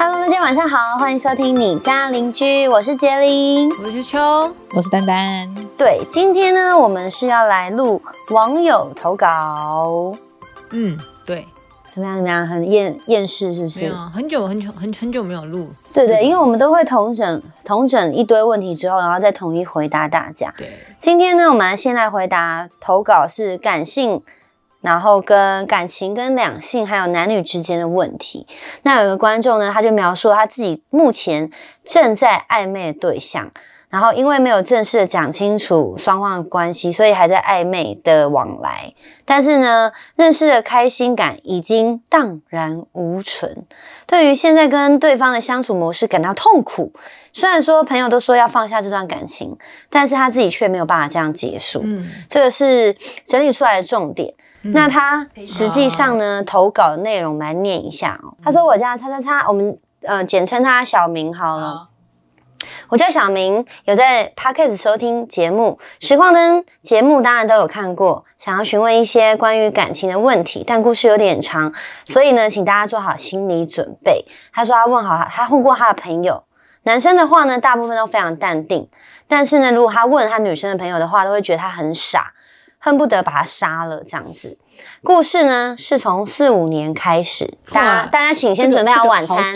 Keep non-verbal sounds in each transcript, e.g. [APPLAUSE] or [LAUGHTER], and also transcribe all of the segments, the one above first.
Hello，大家晚上好，欢迎收听你家邻居，我是杰林，我是秋，我是丹丹。对，今天呢，我们是要来录网友投稿。嗯，对，怎么样？怎么样？很厌厌世是不是？没有，很久很久很很久没有录。对对，因为我们都会统整统整一堆问题之后，然后再统一回答大家。对，今天呢，我们先来回答投稿是感性。然后跟感情、跟两性还有男女之间的问题，那有个观众呢，他就描述他自己目前正在暧昧的对象，然后因为没有正式的讲清楚双方的关系，所以还在暧昧的往来。但是呢，认识的开心感已经荡然无存，对于现在跟对方的相处模式感到痛苦。虽然说朋友都说要放下这段感情，但是他自己却没有办法这样结束。嗯，这个是整理出来的重点。那他实际上呢，投稿的内容来念一下哦。他说：“我叫叉叉叉，我们呃简称他小明好了。我叫小明，有在 Podcast 收听节目《实况灯》节目，当然都有看过。想要询问一些关于感情的问题，但故事有点长，所以呢，请大家做好心理准备。”他说：“他问好，他问过他的朋友，男生的话呢，大部分都非常淡定，但是呢，如果他问他女生的朋友的话，都会觉得他很傻。”恨不得把他杀了这样子。故事呢是从四五年开始，大家大家请先准备好晚餐，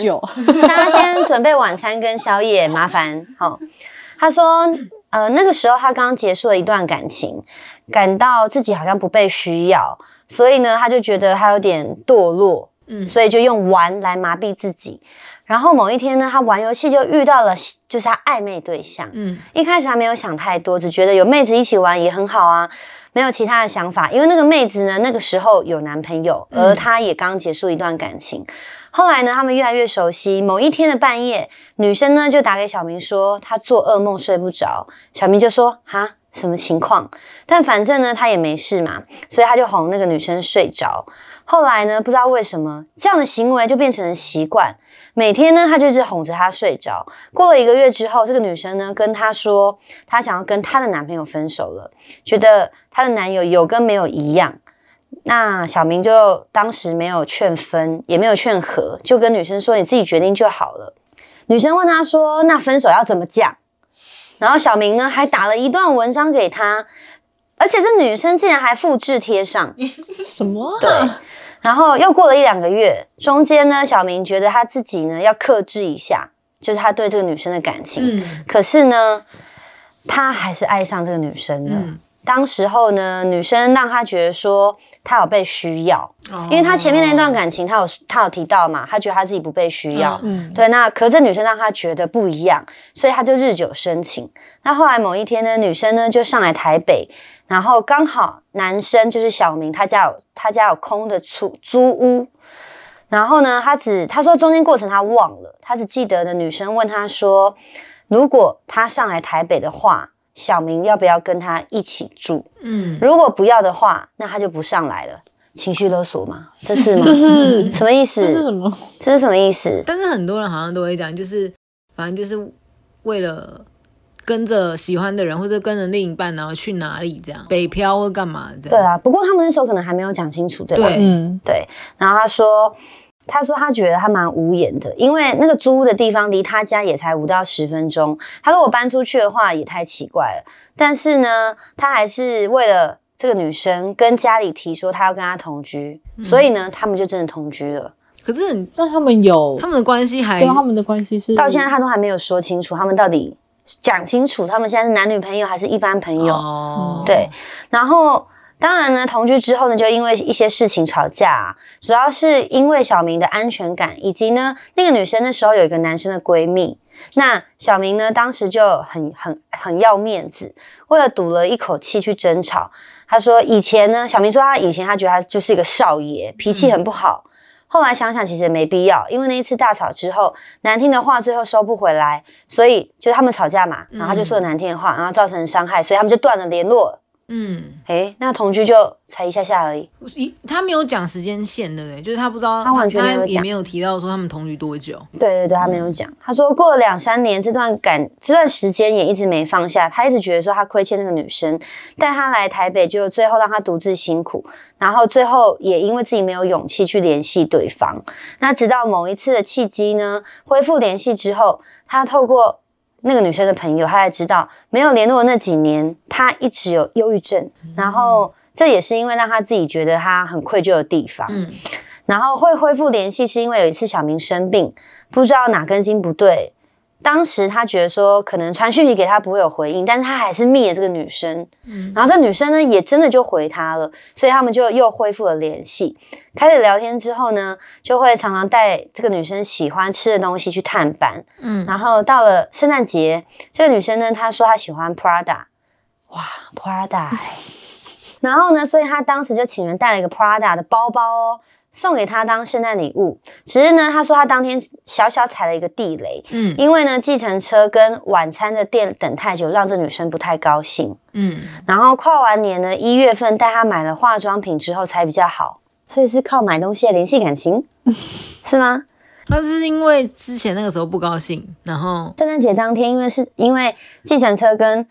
大家先准备晚餐跟宵夜，麻烦好。他说，呃，那个时候他刚刚结束了一段感情，感到自己好像不被需要，所以呢，他就觉得他有点堕落，嗯，所以就用玩来麻痹自己。然后某一天呢，他玩游戏就遇到了，就是他暧昧对象，嗯，一开始他没有想太多，只觉得有妹子一起玩也很好啊。没有其他的想法，因为那个妹子呢，那个时候有男朋友，而她也刚结束一段感情。后来呢，他们越来越熟悉。某一天的半夜，女生呢就打给小明说，她做噩梦睡不着。小明就说：“哈，什么情况？”但反正呢，他也没事嘛，所以他就哄那个女生睡着。后来呢，不知道为什么这样的行为就变成了习惯。每天呢，他就是哄着她睡着。过了一个月之后，这个女生呢跟他说，她想要跟她的男朋友分手了，觉得她的男友有跟没有一样。那小明就当时没有劝分，也没有劝和，就跟女生说：“你自己决定就好了。”女生问他说：“那分手要怎么讲？”然后小明呢还打了一段文章给他，而且这女生竟然还复制贴上，[LAUGHS] 什么？对。然后又过了一两个月，中间呢，小明觉得他自己呢要克制一下，就是他对这个女生的感情。嗯。可是呢，他还是爱上这个女生了。嗯。当时候呢，女生让他觉得说他有被需要，因为他前面那段感情，他有他有提到嘛，他觉得他自己不被需要。嗯。对。那可这女生让他觉得不一样，所以他就日久生情。那后来某一天呢，女生呢就上来台北。然后刚好男生就是小明，他家有他家有空的出租屋。然后呢，他只他说中间过程他忘了，他只记得的女生问他说，如果他上来台北的话，小明要不要跟他一起住？嗯，如果不要的话，那他就不上来了。情绪勒索吗？这是 [LAUGHS] 这是 [LAUGHS] 什么意思？这是什么？这是什么意思？但是很多人好像都会讲，就是反正就是为了。跟着喜欢的人，或者跟着另一半，然后去哪里这样北漂或干嘛这样？对啊，不过他们那时候可能还没有讲清楚，对吧？嗯，对。然后他说，他说他觉得他蛮无言的，因为那个租屋的地方离他家也才五到十分钟。他说我搬出去的话也太奇怪了。但是呢，他还是为了这个女生跟家里提说他要跟她同居，所以呢，他们就真的同居了。可是那他们有他们的关系还对他们的关系是到现在他都还没有说清楚，他们到底。讲清楚，他们现在是男女朋友还是一般朋友？哦，对。然后，当然呢，同居之后呢，就因为一些事情吵架，主要是因为小明的安全感，以及呢，那个女生那时候有一个男生的闺蜜。那小明呢，当时就很很很要面子，为了赌了一口气去争吵。他说以前呢，小明说他以前他觉得他就是一个少爷，脾气很不好。后来想想，其实也没必要，因为那一次大吵之后，难听的话最后收不回来，所以就他们吵架嘛，然后他就说了难听的话，然后造成伤害，所以他们就断了联络。嗯，诶，那同居就才一下下而已。一他没有讲时间线，对不对？就是他不知道，他完全没有讲也没有提到说他们同居多久。对对对，他没有讲。他说过了两三年，这段感这段时间也一直没放下，他一直觉得说他亏欠那个女生，带他来台北，就最后让他独自辛苦，然后最后也因为自己没有勇气去联系对方。那直到某一次的契机呢，恢复联系之后，他透过那个女生的朋友，她才知道没有联络的那几年，她一直有忧郁症，然后这也是因为让她自己觉得她很愧疚的地方。嗯，然后会恢复联系，是因为有一次小明生病，不知道哪根筋不对。当时他觉得说，可能传讯息给他不会有回应，但是他还是密了这个女生。嗯然后这女生呢，也真的就回他了，所以他们就又恢复了联系。开始聊天之后呢，就会常常带这个女生喜欢吃的东西去探班。嗯，然后到了圣诞节，这个女生呢，她说她喜欢 Prada，哇，Prada，、欸、[LAUGHS] 然后呢，所以她当时就请人带了一个 Prada 的包包哦，送给他当圣诞礼物。只是呢，他说他当天小小踩了一个地雷，嗯因为呢，计程车跟晚餐的店等太久，让这女生不太高兴。嗯，然后跨完年呢，一月份带她买了化妆品之后才比较好，所以是靠买东西来联系感情，[LAUGHS] 是吗？他是因为之前那个时候不高兴，然后圣诞节当天，因为是因为计程车跟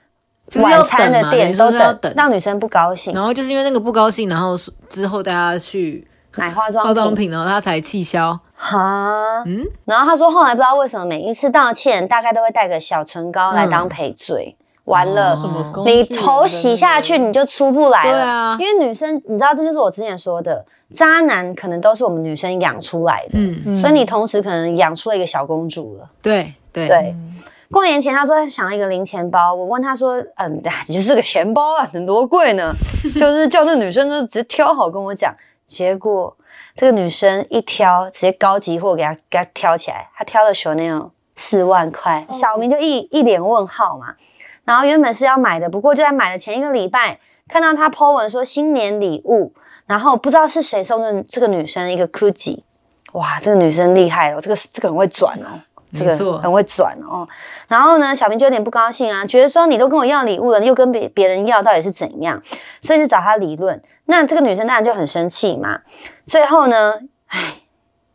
晚餐的店都等等让女生不高兴，然后就是因为那个不高兴，然后之后带他去买化妆化妆品，然后他才气消。哈，嗯，然后他说后来不知道为什么每一次道歉，大概都会带个小唇膏来嗯当赔罪。完了，什么工你头洗下去你就出不来了。对啊因为女生，你知道这就是我之前说的，渣男可能都是我们女生养出来的，嗯，嗯所以你同时可能养出了一个小公主了。对对对，过年前他说他想要一个零钱包，我问他说，嗯，就是个钱包啊，能多贵呢？就是叫那女生就直接挑好跟我讲，结果这个女生一挑，直接高级货给她给她挑起来，她挑了 Chanel 四万块，小明就一一脸问号嘛。然后原本是要买的，不过就在买的前一个礼拜，看到她 po 文说新年礼物，然后不知道是谁送的这个女生一个 Gucci，哇，这个女生厉害哦，这个这个很会转哦。这个很会转哦。然后呢，小明就有点不高兴啊，觉得说你都跟我要礼物了，又跟别别人要，到底是怎样？所以就找他理论。那这个女生当然就很生气嘛。最后呢，哎，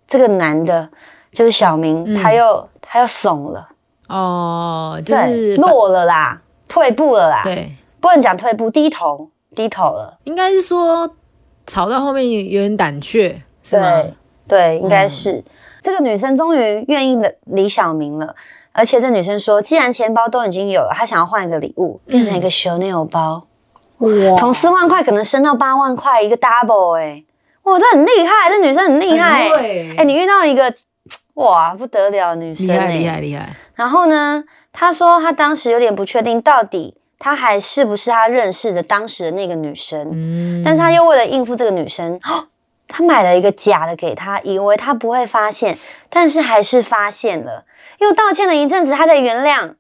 这个男的就是小明，嗯他又他又怂了，哦，就，是落了啦，退步了啦，对，不能讲退步，低头低头了，应该是说吵到后面有有点胆怯，是吗？对对，应该嗯是、这个女生终于愿意的李小明了。而且这女生说，既然钱包都已经有了，她想要换一个礼物，变成一个 Chanel 包。哇，从四万块可能升到八万块，一个 double 哎、哇，这很厉害，这女生很厉害、很欸，会哎、你遇到一个哇不得了女生、欸，厉害厉害厉害，然后呢，她说她当时有点不确定，到底她还是不是她认识的当时的那个女生，嗯，但是她又为了应付这个女生，她买了一个假的给他，以为他不会发现，但是还是发现了，又道歉了一阵子，他才原谅。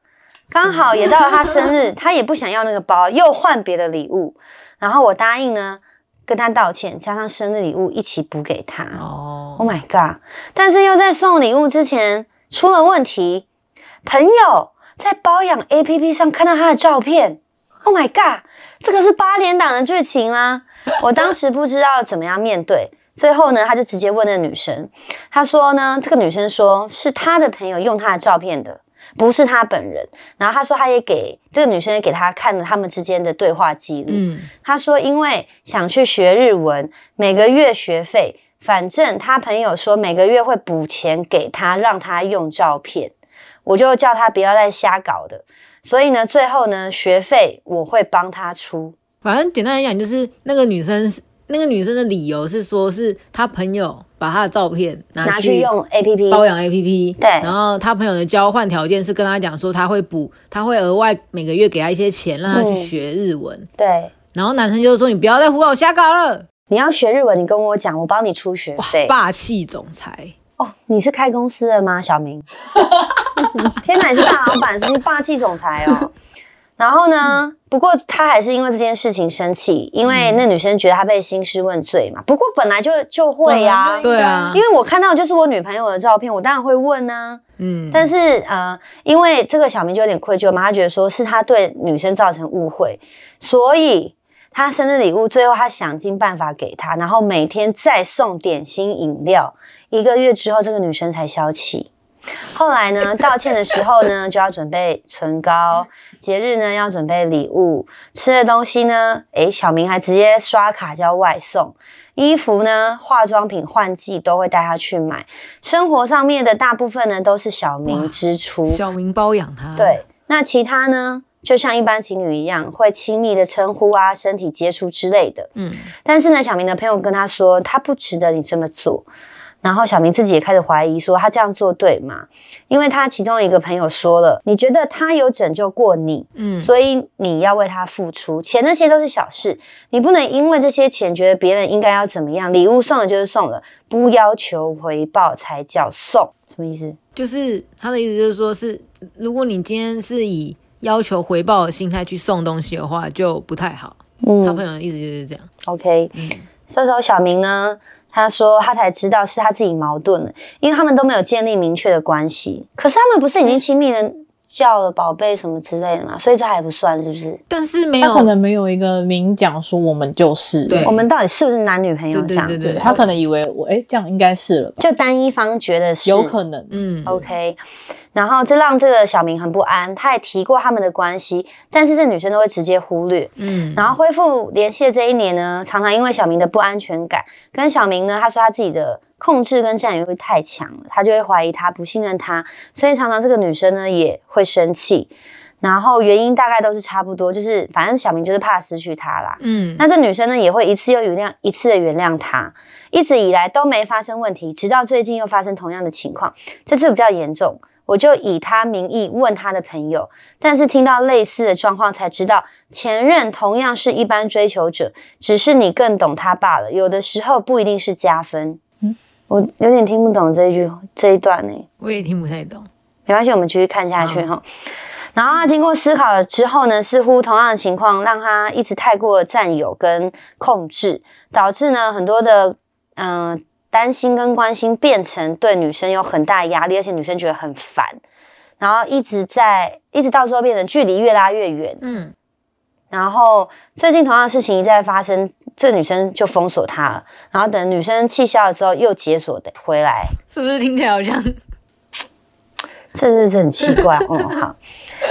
刚好也到了他生日，他也不想要那个包，又换别的礼物。然后我答应呢，跟他道歉，加上生日礼物一起补给他。哦 Oh my god！但是又在送礼物之前出了问题，朋友在保养 APP 上看到他的照片。Oh my god！这个是八点档的剧情吗？我当时不知道怎么样面对，最后呢，他就直接问那个女生，他说呢，这个女生说是他的朋友用他的照片的。不是他本人，然后他说他也给这个女生也给他看了他们之间的对话记录，嗯，他说，因为想去学日文，每个月学费，反正他朋友说每个月会补钱给他，让他用照片。我就叫他不要再瞎搞的。所以呢，最后呢，学费我会帮他出。反正简单来讲，就是那个女生，那个女生的理由是说，是她朋友把她的照片拿拿去用 A P P 包养 A P P，对然后她朋友的交换条件是跟她讲说，他会补，他会额外每个月给她一些钱，让她去嗯学日文。对，然后男生就是说，你不要再胡搞瞎搞了，你要学日文，你跟我讲，我帮你出学费。霸气总裁。哦，你是开公司的吗，小明？[LAUGHS] 天哪，你是大老板，是霸气总裁哦。然后呢？不过他还是因为这件事情生气，因为那女生觉得他被兴师问罪嘛。不过本来就就会呀、对啊因为我看到就是我女朋友的照片，我当然会问呢、嗯，但是呃，因为这个小明就有点愧疚嘛，他觉得说是他对女生造成误会，所以他生日礼物，最后他想尽办法给她，然后每天再送点心饮料。一个月之后，这个女生才消气。后来呢，道歉的时候呢，就要准备唇膏；节日呢，要准备礼物；吃的东西呢，诶，小明还直接刷卡叫外送。衣服呢，化妆品换季都会带他去买。生活上面的大部分呢，都是小明支出。小明包养他，对，那其他呢，就像一般情侣一样，会亲密的称呼啊、身体接触之类的。嗯，但是呢，小明的朋友跟他说，他不值得你这么做。然后小明自己也开始怀疑，说他这样做对吗？因为他其中一个朋友说了，你觉得他有拯救过你，嗯，所以你要为他付出。钱那些都是小事，你不能因为这些钱觉得别人应该要怎么样。礼物送了就是送了，不要求回报才叫送。什么意思？就是他的意思，就是说是，如果你今天是以要求回报的心态去送东西的话，就不太好。嗯他朋友的意思就是这样。OK，嗯这时候小明呢，他说他才知道是他自己矛盾了，因为他们都没有建立明确的关系。可是他们不是已经亲密了叫了宝贝什么之类的嘛，所以这还不算是不是？但是没有，他可能没有一个明讲说我们就是，对我们到底是不是男女朋友这样？对对对对他可能以为我哎这样应该是了吧，就单一方觉得是有可能，嗯 OK，然后这让这个小明很不安。他也提过他们的关系，但是这女生都会直接忽略。嗯，然后恢复联系的这一年呢，常常因为小明的不安全感，跟小明呢，他说他自己的控制跟占有欲太强了，他就会怀疑他，不信任他，所以常常这个女生呢也会生气。然后原因大概都是差不多，就是反正小明就是怕失去他啦。嗯，那这女生呢也会一次又原谅一次的原谅他，一直以来都没发生问题，直到最近又发生同样的情况，这次比较严重。我就以他名义问他的朋友，但是听到类似的状况才知道，前任同样是一般追求者，只是你更懂他罢了。有的时候不一定是加分。嗯我有点听不懂这一句这一段呢、我也听不太懂。没关系，我们继续看下去哈。然后他经过思考了之后呢，似乎同样的情况让他一直太过占有跟控制，导致呢很多的嗯、呃担心跟关心变成对女生有很大的压力，而且女生觉得很烦，然后一直在一直到最后变成距离越拉越远。嗯，然后最近同样的事情一再发生，这女生就封锁他了，然后等女生气消了之后又解锁的回来。是不是听起来好像？这是很奇怪。嗯，[LAUGHS] 好，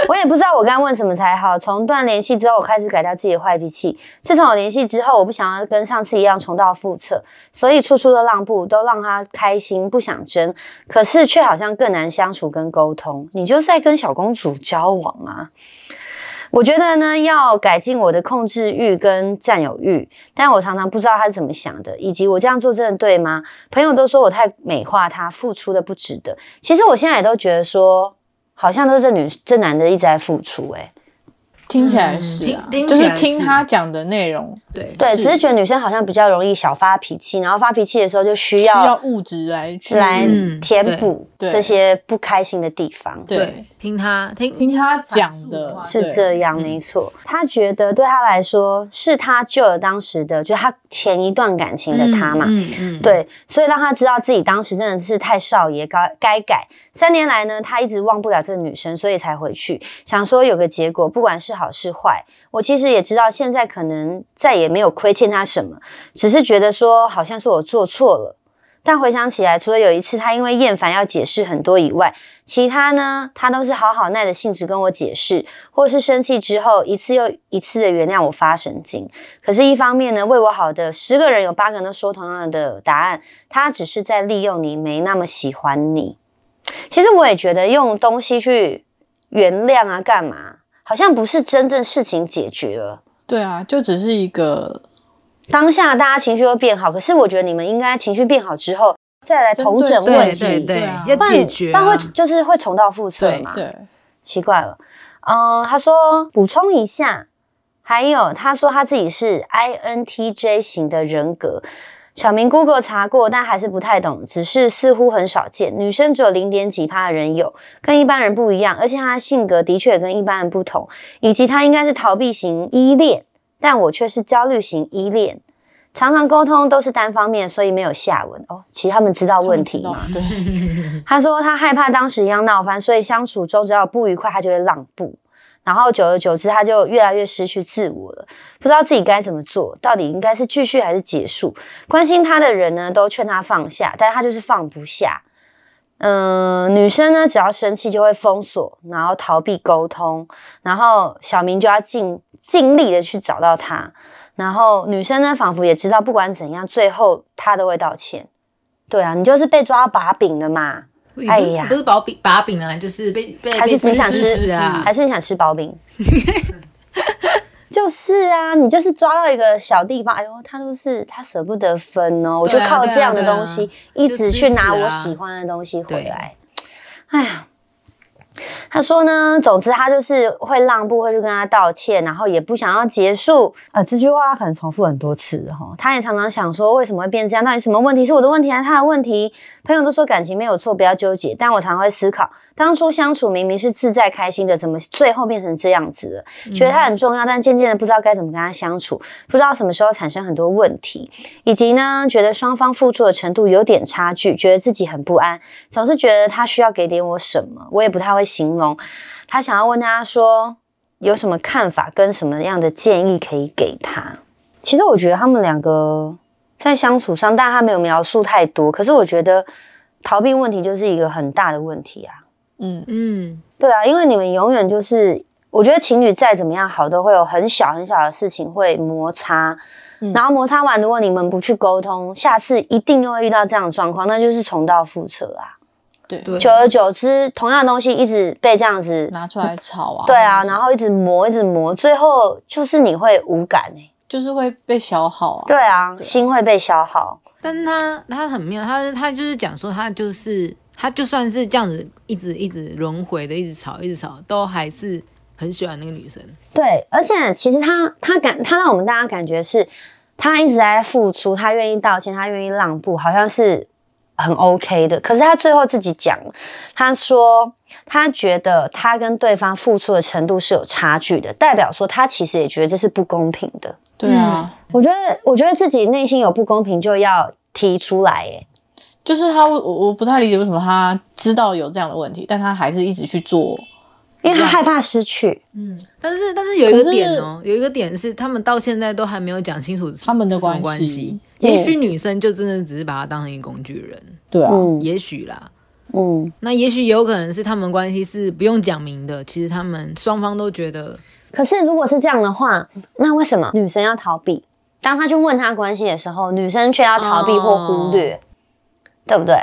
我也不知道我该问什么才好。从断联系之后，我开始改掉自己的坏脾气。自从我联系之后，我不想要跟上次一样重蹈覆辙，所以处处的让步，都让他开心，不想争。可是却好像更难相处跟沟通。你就是在跟小公主交往啊！我觉得呢，要改进我的控制欲跟占有欲，但我常常不知道他是怎么想的，以及我这样做真的对吗？朋友都说我太美化他，付出的不值得。其实我现在也都觉得说，好像都是这女这男的一直在付出、欸，听起来是啊，听听起来就是听他讲的内容对，对，只是觉得女生好像比较容易小发脾气，然后发脾气的时候就需要需要要物质来去来嗯填补对这些不开心的地方。对听他听听他讲的是这样，没错。他觉得对他来说，是他救了当时的，就他前一段感情的他嘛。嗯嗯，对，所以让他知道自己当时真的是太少爷，该该改。三年来呢，他一直忘不了这个女生，所以才回去，想说有个结果，不管是好是坏。我其实也知道，现在可能再也没有亏欠他什么，只是觉得说好像是我做错了。但回想起来，除了有一次他因为厌烦要解释很多以外，其他呢，他都是好好耐的性子跟我解释，或是生气之后一次又一次的原谅我发神经。可是，一方面呢，为我好的十个人有八个人都说同样的答案，他只是在利用你，没那么喜欢你。其实我也觉得用东西去原谅啊，干嘛，好像不是真正事情解决了。对啊，就只是一个当下大家情绪会变好，可是我觉得你们应该情绪变好之后再来重整问题，对对对对啊，要解决啊，不然会就是会重蹈覆辙对嘛。对奇怪了。嗯，他说补充一下，还有他说他自己是 INTJ 型的人格。小明 Google 查过，但还是不太懂，只是似乎很少见。女生只有零点几趴的人有，跟一般人不一样，而且他的性格的确也跟一般人不同，以及他应该是逃避型依恋，但我却是焦虑型依恋。常常沟通都是单方面，所以没有下文哦。其实他们知道问题嘛他们？知道对，[LAUGHS] 他说他害怕当时一样闹翻，所以相处中只要不愉快，他就会让步。然后久而久之，他就越来越失去自我了，不知道自己该怎么做，到底应该是继续还是结束？关心他的人呢，都劝他放下，但他就是放不下。嗯，女生呢，只要生气就会封锁，然后逃避沟通，然后小明就要尽尽力的去找到他，然后女生呢，仿佛也知道不管怎样，最后他都会道歉。对啊，你就是被抓把柄了嘛。哎呀不是薄饼把饼啊，就是被被还是被你想吃吃啊，还是你想吃薄饼？[LAUGHS] 就是啊，你就是抓到一个小地方，哎呦，他都是他舍不得分哦，我就靠这样的东西，一直去拿我喜欢的东西回来。哎呀，他说呢，总之他就是会让步，会去跟他道歉，然后也不想要结束。呃，这句话他可能重复很多次哈，他也常常想说，为什么会变这样？到底什么问题是我的问题还是他的问题？朋友都说感情没有错，不要纠结，但我常会思考，当初相处明明是自在开心的，怎么最后变成这样子了？觉得他很重要，但渐渐的不知道该怎么跟他相处，不知道什么时候产生很多问题，以及呢，觉得双方付出的程度有点差距，觉得自己很不安，总是觉得他需要给点我什么，我也不太会形容。他想要问大家说，有什么看法跟什么样的建议可以给他？其实我觉得他们两个在相处上，但他没有描述太多，可是我觉得逃避问题就是一个很大的问题啊。嗯，嗯，对啊，因为你们永远就是，我觉得情侣再怎么样好，都会有很小很小的事情会摩擦，嗯然后摩擦完，如果你们不去沟通，下次一定又会遇到这样的状况，那就是重蹈覆辙啊。对，对，久而久之，同样的东西一直被这样子，拿出来炒啊，对啊，然后一直磨，一直磨，最后就是你会无感哎、就是会被消耗啊。对啊，对啊心会被消耗。但是他他很妙，他他就是讲说他就是他就算是这样子一直一直轮回的，一直吵一直吵，都还是很喜欢那个女生。对，而且其实他他感他让我们大家感觉是，他一直在付出，他愿意道歉，他愿意让步，好像是很 OK 的。可是他最后自己讲，他说他觉得他跟对方付出的程度是有差距的，代表说他其实也觉得这是不公平的。对啊，我觉得，我觉得自己内心有不公平就要提出来，哎，就是他，我我不太理解为什么他知道有这样的问题，但他还是一直去做。因为他害怕失去。嗯，但是但是有一个点哦，有一个点是他们到现在都还没有讲清楚他们的关系关系。嗯也许女生就真的只是把他当成一个工具人，对啊，嗯也许啦。嗯，那也许有可能是他们关系是不用讲明的，其实他们双方都觉得可是如果是这样的话，那为什么女生要逃避？当他去问他关系的时候，女生却要逃避或忽略，对不对？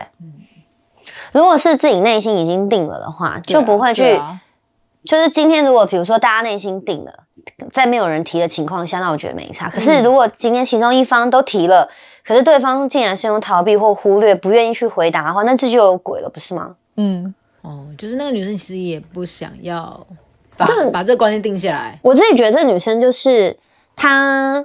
如果是自己内心已经定了的话，就不会去。就是今天如果比如说大家内心定了，在没有人提的情况下，那我觉得没差。可是如果今天其中一方都提了，可是对方竟然是用逃避或忽略，不愿意去回答的话，那这就有鬼了，不是吗？嗯，哦，就是那个女生其实也不想要把这把这个关系定下来。我自己觉得这女生就是她，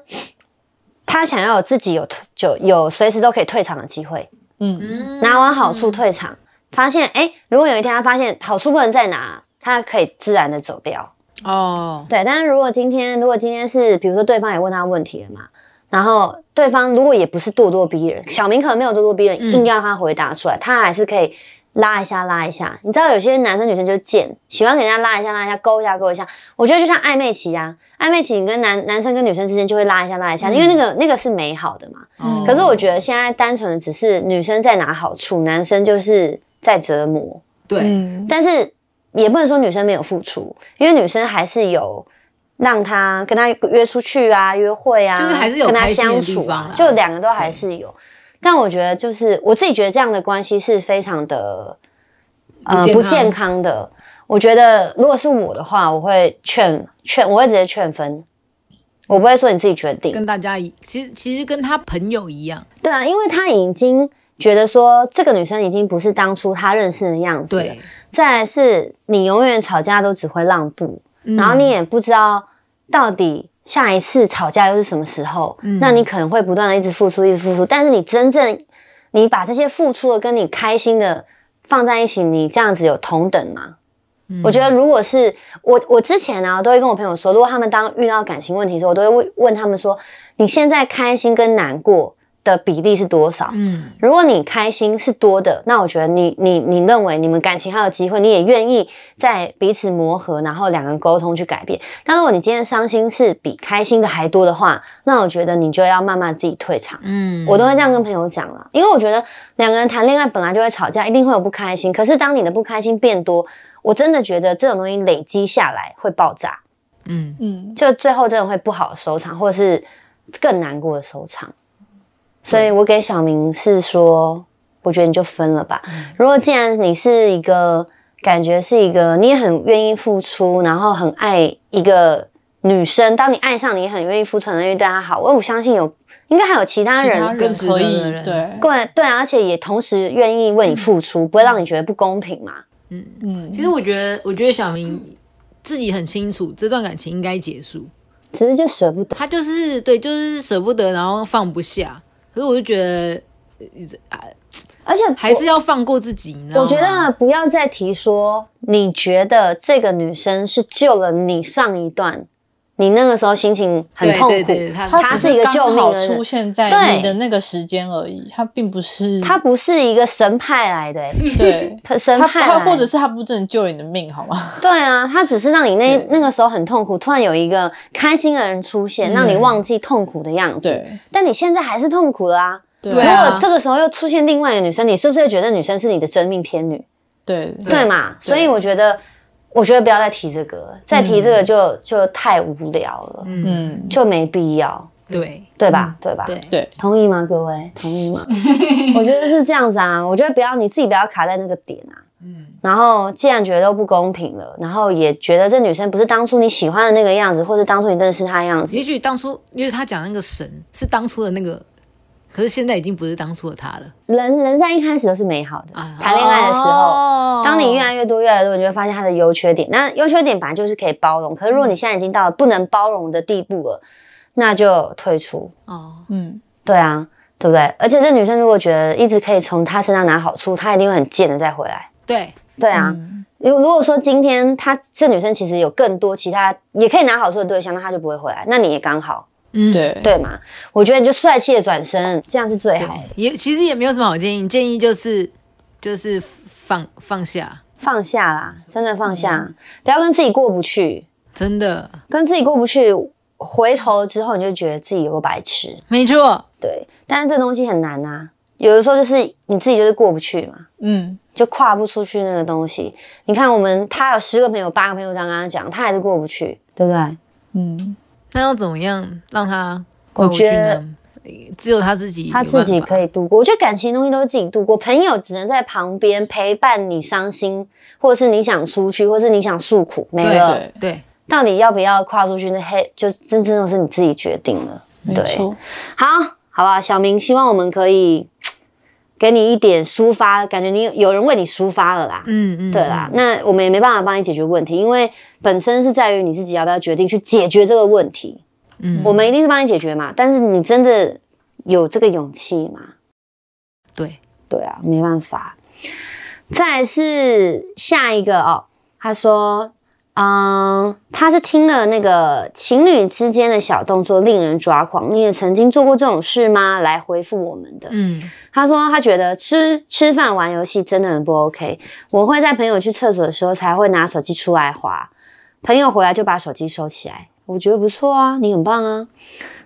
她想要有自己有退就有随时都可以退场的机会，嗯，嗯拿完好处退场，发现哎、诶如果有一天她发现好处不能再拿，她可以自然的走掉。哦，对，但是如果今天如果今天是比如说对方也问他问题了嘛，然后对方如果也不是咄咄逼人，小明可能没有咄咄逼人，嗯硬要他回答出来，他还是可以拉一下拉一下。你知道有些男生女生就贱，喜欢给人家拉一下拉一下，勾一下勾一下。我觉得就像暧昧期啊，暧昧期你跟男男生跟女生之间就会拉一下拉一下，因为那个那个是美好的嘛。嗯可是我觉得现在单纯的只是女生在拿好处，男生就是在折磨。对，嗯，但是也不能说女生没有付出，因为女生还是有让他跟他约出去啊、约会啊，就是还是有跟他相处啊就两个都还是有。但我觉得，就是我自己觉得这样的关系是非常的呃不健康不健康的。我觉得如果是我的话，我会劝劝，我会直接劝分，我不会说你自己决定。跟大家其实其实跟他朋友一样，对啊，因为他已经觉得说这个女生已经不是当初他认识的样子再来是你永远吵架都只会让步，嗯。然后你也不知道到底下一次吵架又是什么时候，嗯。那你可能会不断的一直付出，一直付出，但是你真正你把这些付出的跟你开心的放在一起，你这样子有同等吗？嗯。我觉得，如果是我，我之前呢、都会跟我朋友说，如果他们当遇到感情问题的时候，我都会问问他们说，你现在开心跟难过的比例是多少。嗯，如果你开心是多的，那我觉得你你你认为你们感情还有机会，你也愿意在彼此磨合，然后两个人沟通去改变。但如果你今天伤心是比开心的还多的话，那我觉得你就要慢慢自己退场。嗯，我都会这样跟朋友讲了，因为我觉得两个人谈恋爱本来就会吵架，一定会有不开心。可是当你的不开心变多，我真的觉得这种东西累积下来会爆炸，嗯，嗯，就最后真的会不好的收场，或者是更难过的收场。所以我给小明是说，我觉得你就分了吧。如果既然你是一个感觉是一个你也很愿意付出，然后很爱一个女生，当你爱上你也很愿意付出，很愿意对她好，我我相信有应该还有其他人更值得的可以人对，对对啊，而且也同时愿意为你付出，不会让你觉得不公平嘛。嗯。嗯，其实我觉得，我觉得小明自己很清楚这段感情应该结束，只是就舍不得。他就是对，就是舍不得，然后放不下。可是我就觉得，而且还是要放过自己，你知道吗？我觉得不要再提说，你觉得这个女生是救了你上一段，你那个时候心情很痛苦，对对，他他他只是一个救命的出现在你的那个时间而已，它并不是它不是一个神派来的、欸，对。它 [LAUGHS] 神派或者是它不真的救了你的命，好吗？对啊，它只是让你那那个时候很痛苦，突然有一个开心的人出现，嗯。让你忘记痛苦的样子。对。但你现在还是痛苦啦。啊。对如果这个时候又出现另外一个女生，你是不是会觉得女生是你的真命天女？对。对嘛？所以我觉得，我觉得不要再提这个，再提这个就、就太无聊了，嗯，嗯，就没必要，对对吧？对吧？对，对，同意吗？各位，同意吗？[LAUGHS] 我觉得是这样子啊。我觉得不要你自己不要卡在那个点啊。嗯，然后既然觉得都不公平了，然后也觉得这女生不是当初你喜欢的那个样子，或是当初你认识她的样子，也许当初因为他讲那个神是当初的那个，可是现在已经不是当初的他了人人在一开始都是美好的。啊。谈恋爱的时候，哦当你越来越多、越来越多，你就会发现他的优缺点。那优缺点本来就是可以包容，可是如果你现在已经到了不能包容的地步了，那就退出。哦，嗯，对啊，对不对？而且这女生如果觉得一直可以从他身上拿好处，她一定会很贱的再回来。对，对啊，嗯如如果说今天她这女生其实有更多其他也可以拿好处的对象，那她就不会回来。那你也刚好，嗯，对。对嘛？我觉得你就帅气的转身，这样是最好的。也其实也没有什么好建议，建议就是就是放放下，放下啦，真的放下，不要跟自己过不去，真的。跟自己过不去，回头之后你就觉得自己有个白痴。没错，对，但是这东西很难呐、有的时候就是你自己就是过不去嘛，嗯，就跨不出去那个东西。你看我们他有十个朋友、八个朋友这样跟他讲，他还是过不去，对不对？嗯，那要怎么样让他跨过去我觉得呢？只有他自己，他自己可以。度过。我觉得感情东西都是自己度过，朋友只能在旁边陪伴你伤心，或者是你想出去，或者是你想诉苦，没对了。对，对，到底要不要跨出去？那黑就真正的是你自己决定了。对，没错，好，好吧，小明，希望我们可以给你一点抒发，感觉你有有人为你抒发了啦。嗯嗯，对啦，那我们也没办法帮你解决问题，因为本身是在于你自己要不要决定去解决这个问题。嗯，我们一定是帮你解决嘛，但是你真的有这个勇气吗？对，对啊，没办法。再来是下一个哦，他说，嗯，他是听了那个情侣之间的小动作令人抓狂，你也曾经做过这种事吗？来回复我们的。嗯他说他觉得吃吃饭玩游戏真的很不 OK，我会在朋友去厕所的时候才会拿手机出来滑，朋友回来就把手机收起来，我觉得不错啊，你很棒啊。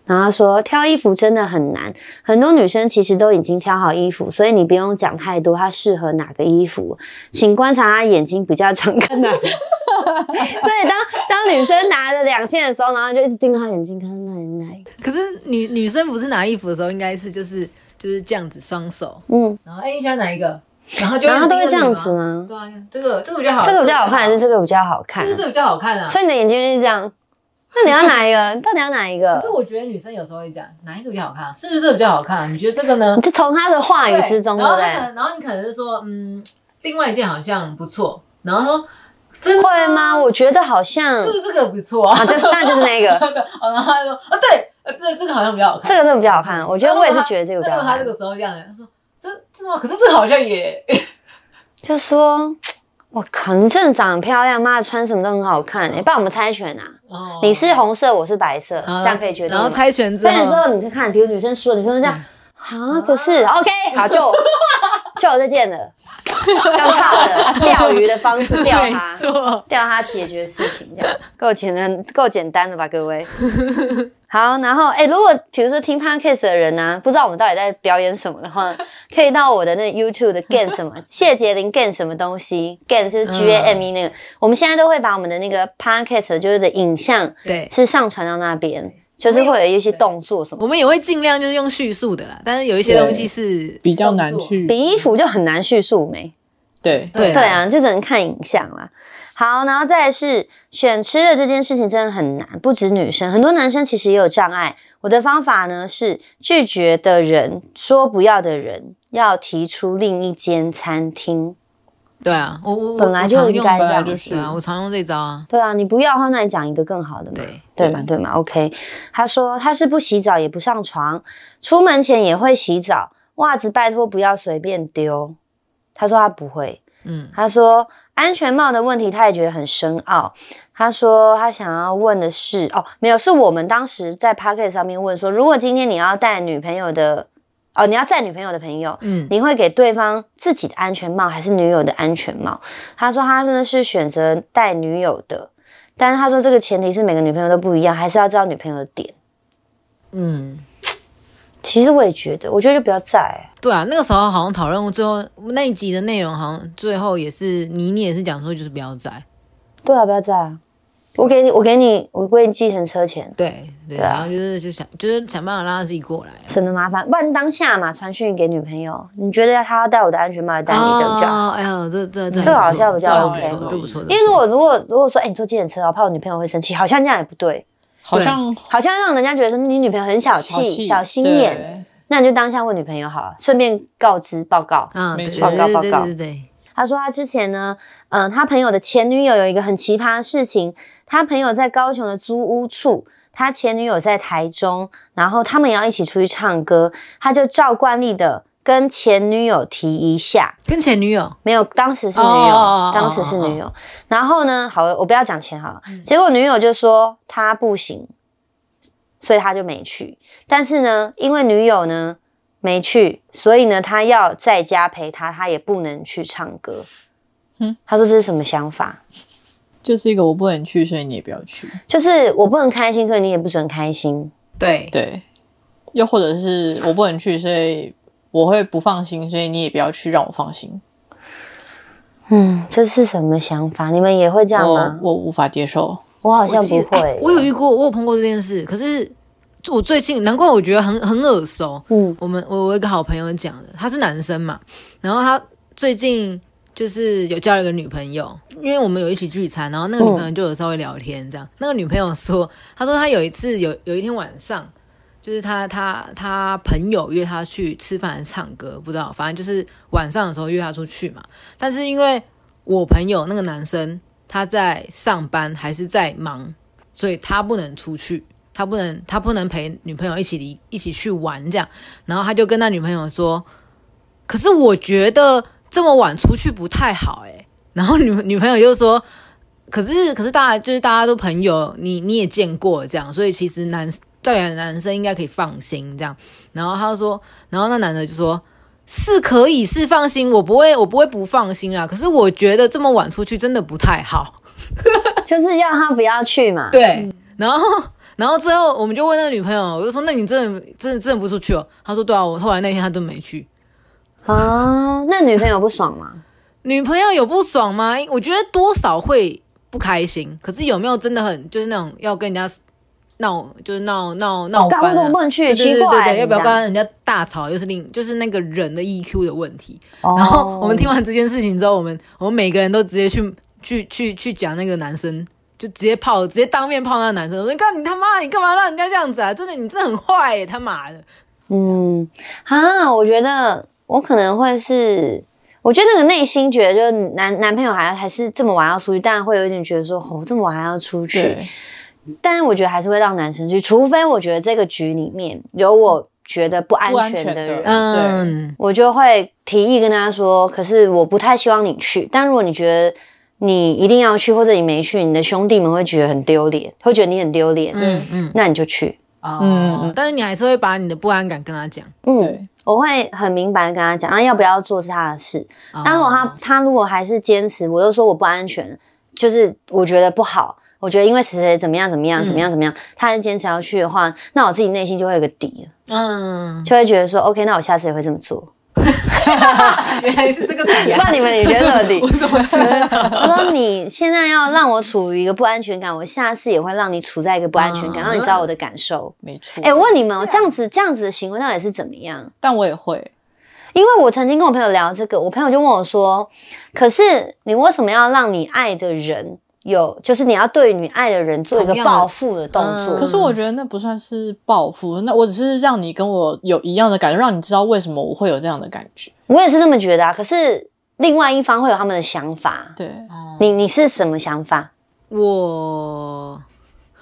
然后他说挑衣服真的很难，很多女生其实都已经挑好衣服，所以你不用讲太多，她适合哪个衣服，请观察她眼睛比较常看哪个。[LAUGHS] 所以当当女生拿着两件的时候，然后就一直盯着她眼睛，看哪哪一个。可是女女生不是拿衣服的时候，应该是就是就是这样子双手，嗯，然后哎、你喜欢哪一个？然后就然后她都会这样子吗？对啊，这个这个比较好，这个比较好看还是这个比较好看这个比较好看啊？所以你的眼睛就是这样。那你要哪一个？你到底要哪一个 [LAUGHS] 可是？我觉得女生有时候会讲哪一个比较好看啊，是不是这个比较好看啊？你觉得这个呢你？就从她的话语之中，对不对？然后然后你可能是说，嗯，另外一件好像不错，然后说真的会吗？我觉得好像是不是这个不错啊？啊，就是那就是那个，[LAUGHS] 哦，然后他就说，啊，对，呃这这个好像比较好看。这个真的比较好看。我觉得我也是觉得这个比较他这。个时候这样，他说真真的吗？可是这个好像也，[LAUGHS] 就说，我靠，你真的长得漂亮，妈的穿什么都很好看。哎，帮我们猜拳啊！哦你是红色，我是白色，这样可以决定吗。然后猜拳之后，候你看，比如女生输了，女生就这样嗯，啊，可是 OK，[LAUGHS] 好，就 [LAUGHS] 就我这件了，用靠的钓鱼的方式钓 [LAUGHS] 没他，错，钓他解决事情，这样够简单，够简单了吧，各位？好，然后哎、如果比如说听 podcast 的人呢、不知道我们到底在表演什么的话，[LAUGHS] 可以到我的那个 YouTube 的 Gan 什么 [LAUGHS] 谢杰林 Gan 什么东西，Gan 就是 G A M E 那个，我们现在都会把我们的那个 podcast 就是的影像对，是上传到那边，就是会有一些动作什么。我们也会尽量就是用叙述的啦，但是有一些东西是比较难去比衣服就很难叙述没？对对对啊，就只能看影像啦。好，然后再来是选吃的这件事情真的很难，不止女生，很多男生其实也有障碍。我的方法呢是拒绝的人说不要的人要提出另一间餐厅。对啊，我我我本来就应该这就是啊，我常用这招啊，对啊，你不要的话，那你讲一个更好的嘛。对对嘛，对嘛，OK。他说他是不洗澡也不上床，出门前也会洗澡，袜子拜托不要随便丢。他说他不会，嗯，他说安全帽的问题他也觉得很深奥。他说他想要问的是，哦，没有，是我们当时在 p o c k e t 上面问说，如果今天你要带女朋友的，哦，你要载女朋友的朋友，嗯你会给对方自己的安全帽还是女友的安全帽？他说他真的是选择带女友的，但是他说这个前提是每个女朋友都不一样，还是要知道女朋友的点。嗯，其实我也觉得，我觉得就不要载、对啊，那个时候好像讨论最后那一集的内容，好像最后也是你你也是讲说就是不要在，对啊，不要在啊！我给你，我给你，我给你计程车钱，对对，然后就是就想就是想办法让他自己过来啊，省得麻烦。不然当下嘛，传讯给女朋友，你觉得他要戴我的安全帽，还是戴你的就好。哦哎呀，这这这这个好像比较 OK 不错，这不错，因为如果如果如果说，哎、你坐计程车，我怕我女朋友会生气，好像这样也不对，好像好像让人家觉得说你女朋友很小气、小心眼。那你就当下问女朋友好了，顺便告知报告。啊，对对没错对对对报告报告对对，他说他之前呢，嗯、他朋友的前女友有一个很奇葩的事情，他朋友在高雄的租屋处，他前女友在台中，然后他们也要一起出去唱歌，他就照惯例的跟前女友提一下，跟前女友没有，当时是女友，当时是女友。然后呢，好了，我不要讲钱好了。结果女友就说她不行，所以他就没去。但是呢，因为女友呢没去，所以呢，他要在家陪她，他也不能去唱歌。嗯，他说这是什么想法？就是一个我不能去，所以你也不要去。就是我不能开心，所以你也不准开心。对对，又或者是我不能去，所以我会不放心，所以你也不要去，让我放心。嗯，这是什么想法？你们也会这样我吗？我无法接受。我好像不会哎。我有遇过，我有碰过这件事，可是我最近难怪我觉得很很耳熟。嗯我们我我有一个好朋友讲的，他是男生嘛，然后他最近就是有交了一个女朋友，因为我们有一起聚餐，然后那个女朋友就有稍微聊天这样。那个女朋友说，她说她有一次有有一天晚上，就是他他他朋友约他去吃饭唱歌，不知道，反正就是晚上的时候约他出去嘛。但是因为我朋友那个男生他在上班还是在忙，所以他不能出去。他不能，他不能陪女朋友一起离一起去玩这样，然后他就跟他女朋友说：“可是我觉得这么晚出去不太好诶、然后女女朋友就说：“可是可是大家就是大家都朋友，你你也见过这样，所以其实男照理来男生应该可以放心这样。”然后他说，然后那男的就说：“是可以是放心，我不会我不会不放心啦。可是我觉得这么晚出去真的不太好。”就是要他不要去嘛。对，然后然后最后我们就问那个女朋友，我就说：“那你真的真的真的不出去哦？”她说：“对啊，我后来那天她真没去。”啊，那女朋友不爽吗？女朋友有不爽吗？我觉得多少会不开心，可是有没有真的很就是那种要跟人家闹，就是闹闹闹翻了？去？对对对要不要这样跟人家大吵？又是另就是那个人的 EQ 的问题。哦然后我们听完这件事情之后，我们我们每个人都直接去去去去讲那个男生，就直接泡，直接当面泡那个男生。我说：“你看你他妈，你干嘛让人家这样子啊？真的，你真的很坏耶，他妈的！”嗯，啊，我觉得我可能会是，我觉得那个内心觉得，就是男男朋友还还是这么晚要出去，当然会有一点觉得说，哦，这么晚还要出去。对，但是我觉得还是会让男生去，除非我觉得这个局里面有我觉得不安全的人，嗯，我就会提议跟他说，可是我不太希望你去。但如果你觉得你一定要去，或者你没去，你的兄弟们会觉得很丢脸，会觉得你很丢脸，对嗯嗯，那你就去。哦嗯嗯但是你还是会把你的不安感跟他讲。嗯，我会很明白的跟他讲，那要不要做是他的事。但如果他哦他如果还是坚持，我就说我不安全，就是我觉得不好，我觉得因为谁谁怎么样怎么样怎么样怎么样，他还是坚持要去的话，那我自己内心就会有个底了，嗯，就会觉得说 OK，那我下次也会这么做。[LAUGHS] 原来是这个底不知啊！道你们也觉得什么底 [LAUGHS] 我？怎么知道？[LAUGHS] 我说你现在要让我处于一个不安全感，我下次也会让你处在一个不安全感，嗯让你知道我的感受。没错。哎、我问你们哦，这样子这样子的行为到底是怎么样？但我也会，因为我曾经跟我朋友聊这个，我朋友就问我说：“可是你为什么要让你爱的人有，就是你要对你爱的人做一个报复的动作？”嗯可是我觉得那不算是报复，那我只是让你跟我有一样的感觉，让你知道为什么我会有这样的感觉。我也是这么觉得啊。可是另外一方会有他们的想法，对，你你是什么想法？我，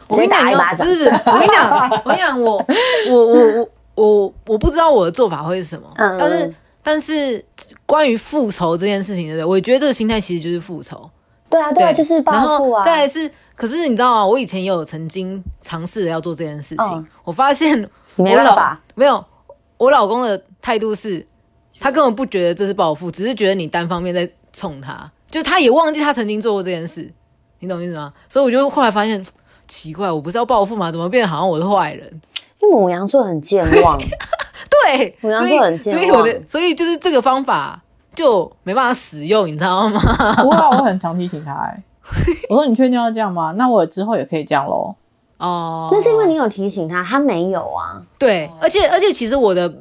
我跟你讲，打一巴掌不是不是，我跟你讲，我跟你讲，我我我我我我不知道我的做法会是什么，嗯但是但是关于复仇这件事情，对不对？我觉得这个心态其实就是复仇，对啊，对啊，就是报然后复啊。再来是，可是你知道吗？我以前也有曾经尝试要做这件事情，嗯我发现我老没有，我老公的态度是，他根本不觉得这是报复，只是觉得你单方面在冲他，就他也忘记他曾经做过这件事，你懂意思吗？所以我就后来发现，奇怪，我不是要报复吗？怎么变得好像我是坏人？因为母羊座很健忘，[LAUGHS] 对，所以做很健所以我的所以就是这个方法就没办法使用，你知道吗？[LAUGHS] 不会啊，我很常提醒他、欸。我说你确定要这样吗？[LAUGHS] 那我之后也可以这样喽。哦，那是因为你有提醒他，他没有啊。对，而且而且其实我的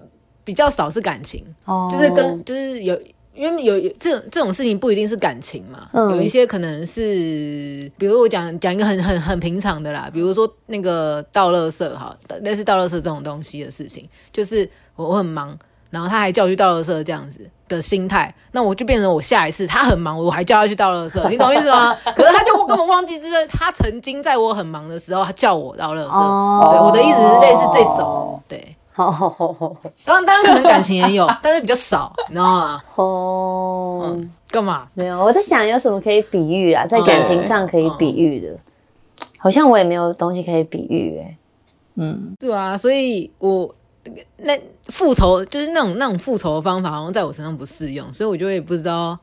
比较少是感情，哦，就是跟就是有。因为有有这种这种事情不一定是感情嘛，嗯有一些可能是，比如我讲讲一个很很很平常的啦，比如说那个倒垃圾哈，类似倒垃圾这种东西的事情，就是我我很忙，然后他还叫我去倒垃圾这样子的心态，那我就变成我下一次他很忙，我还叫他去倒垃圾，你懂意思吗？[LAUGHS] 可是他就根本忘记，这他曾经在我很忙的时候，他叫我倒垃圾。哦对，我的意思是类似这种，对。哦当然，当然可能感情也有，[LAUGHS] 但是比较少，你知道吗？哦，干嘛？没有，我在想有什么可以比喻啊，在感情上可以比喻的，好像我也没有东西可以比喻哎、嗯，对啊，所以我那复仇就是那种那种复仇的方法，好像在我身上不适用，所以我就也不知道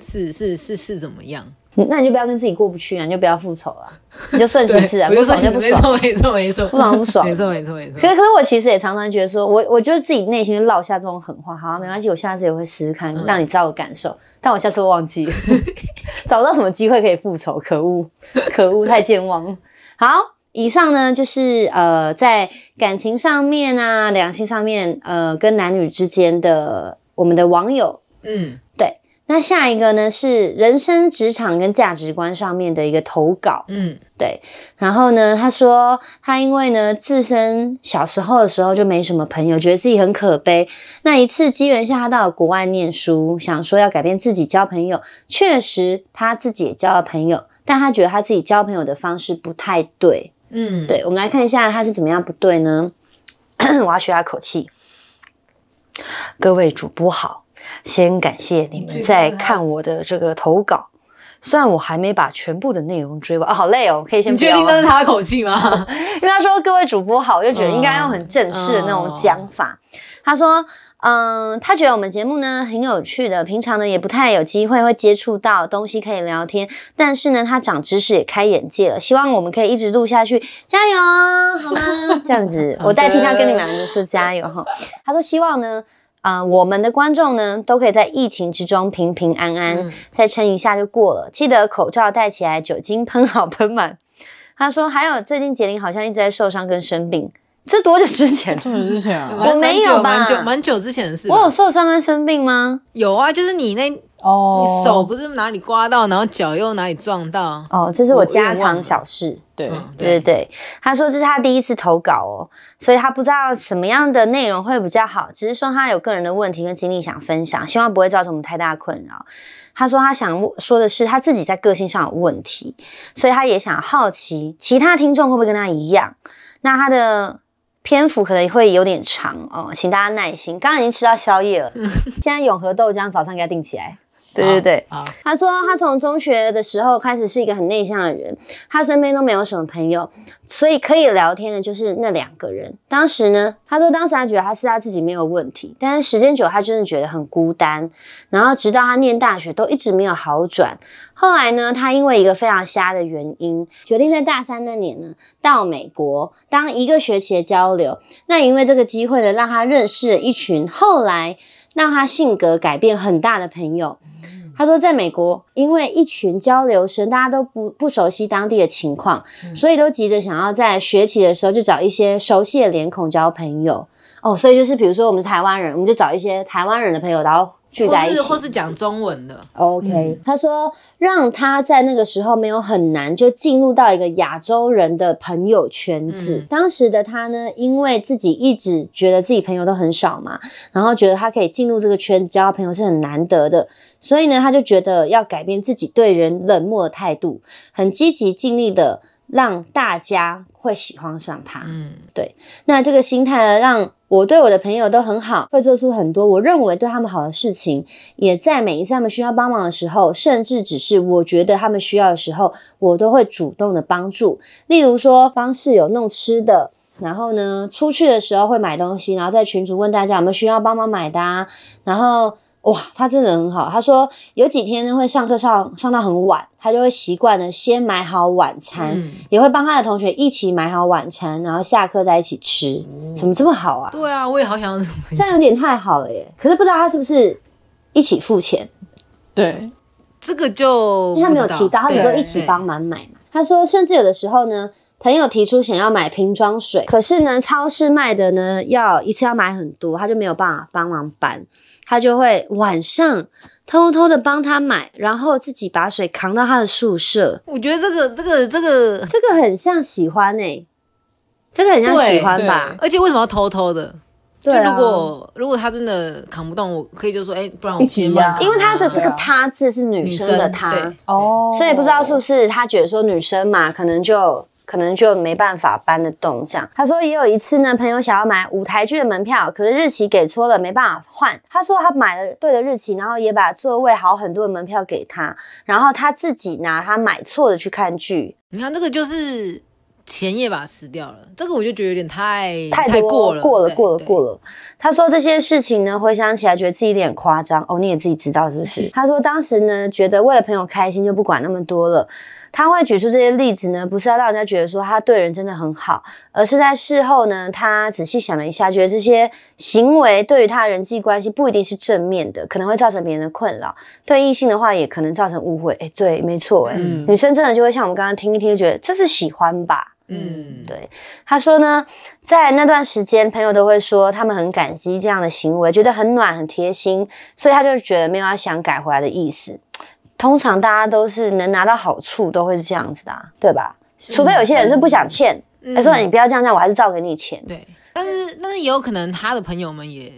是是是是怎么样。嗯那你就不要跟自己过不去啊，你就不要复仇啊，你就顺其自然，不爽就不爽。没错没错没错，不爽不爽没错没错没错可。是，可是我其实也常常觉得说，我我就是自己内心落下这种狠话，好、啊，没关系，我下次也会试试看，让你知道我感受。但我下次会忘记了，[LAUGHS] 找不到什么机会可以复仇，可恶，可恶，太健忘了。好，以上呢就是呃，在感情上面啊，两性上面，呃，跟男女之间的我们的网友嗯，对。那下一个呢是人生、职场跟价值观上面的一个投稿。嗯对，然后呢，他说他因为呢自身小时候的时候就没什么朋友，觉得自己很可悲。那一次机缘下，他到了国外念书，想说要改变自己交朋友。确实，他自己也交了朋友，但他觉得他自己交朋友的方式不太对。嗯，对，我们来看一下他是怎么样不对呢？[CLEARS THROAT] 我要学下口气。各位主播好，先感谢你们在看我的这个投稿。虽然我还没把全部的内容追完啊，好累哦，可以先你确定那是他的口气吗？[LAUGHS] 因为他说各位主播好，我就觉得应该用很正式的那种讲法。他说，嗯，他觉得我们节目呢很有趣的，平常呢也不太有机会会接触到东西可以聊天，但是呢他长知识也开眼界了，希望我们可以一直录下去，加油啊，好吗？这样子，我代替他跟你们说加油哈。他说希望呢。啊、我们的观众呢，都可以在疫情之中平平安安，嗯再撑一下就过了。记得口罩戴起来，酒精喷好喷满。他说，还有最近杰林好像一直在受伤跟生病，这多久之前？这么之前啊，我没有吧蛮久蛮久之前的事吧。我有受伤跟生病吗？有啊，就是你那，你哦，手不是哪里刮到，然后脚又哪里撞到。哦，这是我家常小事。对，嗯对对对，他说这是他第一次投稿哦，所以他不知道什么样的内容会比较好，只是说他有个人的问题跟经历想分享，希望不会造成我们太大的困扰。他说他想说的是他自己在个性上有问题，所以他也想好奇其他听众会不会跟他一样。那他的篇幅可能会有点长哦，请大家耐心。刚刚已经吃到宵夜了，[LAUGHS] 现在永和豆浆早上给他订起来。对对对。啊，他说他从中学的时候开始是一个很内向的人，他身边都没有什么朋友，所以可以聊天的就是那两个人。当时呢，他说当时他觉得他是他自己没有问题，但是时间久，他真的觉得很孤单。然后直到他念大学都一直没有好转。后来呢，他因为一个非常瞎的原因，决定在大三那年呢到美国当一个学期的交流。那因为这个机会呢，让他认识了一群后来让他性格改变很大的朋友。他说，在美国，因为一群交流生，大家都不不熟悉当地的情况，所以都急着想要在学期的时候就找一些熟悉的脸孔交朋友。哦，所以就是比如说我们是台湾人，我们就找一些台湾人的朋友，然后聚在一起或是。或是讲中文的，OK，、他说让他在那个时候没有很难就进入到一个亚洲人的朋友圈子。嗯当时的他呢，因为自己一直觉得自己朋友都很少嘛，然后觉得他可以进入这个圈子交到朋友是很难得的，所以呢，他就觉得要改变自己对人冷漠的态度，很积极尽力的让大家会喜欢上他。嗯，对那这个心态呢，让我对我的朋友都很好，会做出很多我认为对他们好的事情，也在每一次他们需要帮忙的时候，甚至只是我觉得他们需要的时候，我都会主动的帮助。例如说帮室友弄吃的，然后呢，出去的时候会买东西，然后在群主问大家有没有需要帮忙买的啊，然后。哇，他真的很好。他说有几天呢会上课上上到很晚，他就会习惯的先买好晚餐，嗯也会帮他的同学一起买好晚餐，然后下课再一起吃。怎么这么好啊？对啊，我也好想要这样有点太好了耶！可是不知道他是不是一起付钱，对，这个就因为他没有提到，他只说一起对帮忙买嘛。他说，甚至有的时候呢，朋友提出想要买瓶装水，可是呢，超市卖的呢要一次要买很多，他就没有办法帮忙搬，他就会晚上偷偷的帮他买，然后自己把水扛到他的宿舍。我觉得这个这个这个，这个很像喜欢诶、这个很像喜欢吧？而且为什么要偷偷的？对啊就如果如果他真的扛不动，我可以就说，哎、不然我一起压今天帮你扛因为他的这个他字是女女生的他，对哦所以不知道是不是他觉得说女生嘛，可能就可能就没办法搬得动这样。他说也有一次呢，朋友想要买舞台剧的门票，可是日期给错了，没办法换。他说他买了对的日期，然后也把座位好很多的门票给他，然后他自己拿他买错的去看剧，你看这个就是钱也把它吃掉了，这个我就觉得有点太太多过了，过了过了过了。他说这些事情呢，回想起来觉得自己有点夸张哦，你也自己知道是不是？[LAUGHS] 他说当时呢，觉得为了朋友开心就不管那么多了。他会举出这些例子呢，不是要让人家觉得说他对人真的很好，而是在事后呢，他仔细想了一下，觉得这些行为对于他人际关系不一定是正面的，可能会造成别人的困扰。对异性的话，也可能造成误会。哎，对，没错，哎、嗯女生真的就会像我们刚刚听一听，就觉得这是喜欢吧。嗯，对他说呢，在那段时间，朋友都会说他们很感激这样的行为，觉得很暖、很贴心，所以他就觉得没有要想改回来的意思。通常大家都是能拿到好处，都会是这样子的、啊，对吧？除非有些人是不想欠，嗯他说你不要这样，这样我还是照给你钱。对，但是但是也有可能他的朋友们也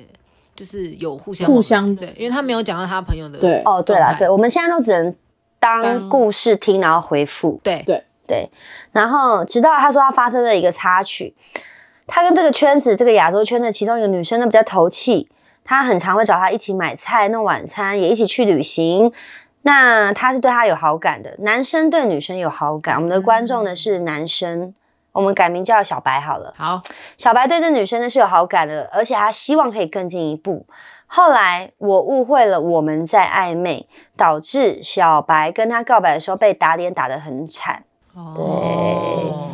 就是有互相互相对，因为他没有讲到他朋友的对哦，对啦，对，我们现在都只能当当故事听，然后回复。对对对，然后直到他说他发生了一个插曲，他跟这个圈子，这个亚洲圈的其中一个女生呢比较投契，他很常会找他一起买菜、弄晚餐，也一起去旅行。那他是对他有好感的，男生对女生有好感。我们的观众呢是男生，我们改名叫小白好了。好，小白对这女生呢是有好感的，而且他希望可以更进一步。后来我误会了我们在暧昧，导致小白跟他告白的时候被打脸打得很惨。哦，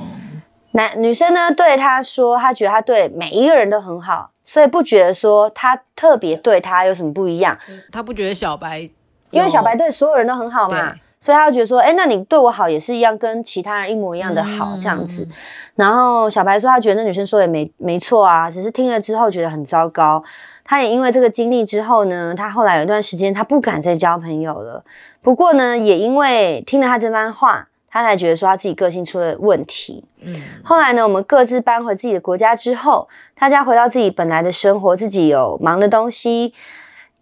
男女生呢对他说，他觉得他对每一个人都很好，所以不觉得说他特别对他有什么不一样，他不觉得小白有，因为小白对所有人都很好嘛，所以他就觉得说，哎、那你对我好也是一样，跟其他人一模一样的好、这样子。然后小白说，他觉得那女生说也没没错啊，只是听了之后觉得很糟糕。他也因为这个经历之后呢，他后来有一段时间他不敢再交朋友了。不过呢，也因为听了他这番话，他才觉得说他自己个性出了问题。嗯，后来呢，我们各自搬回自己的国家之后，大家回到自己本来的生活，自己有忙的东西，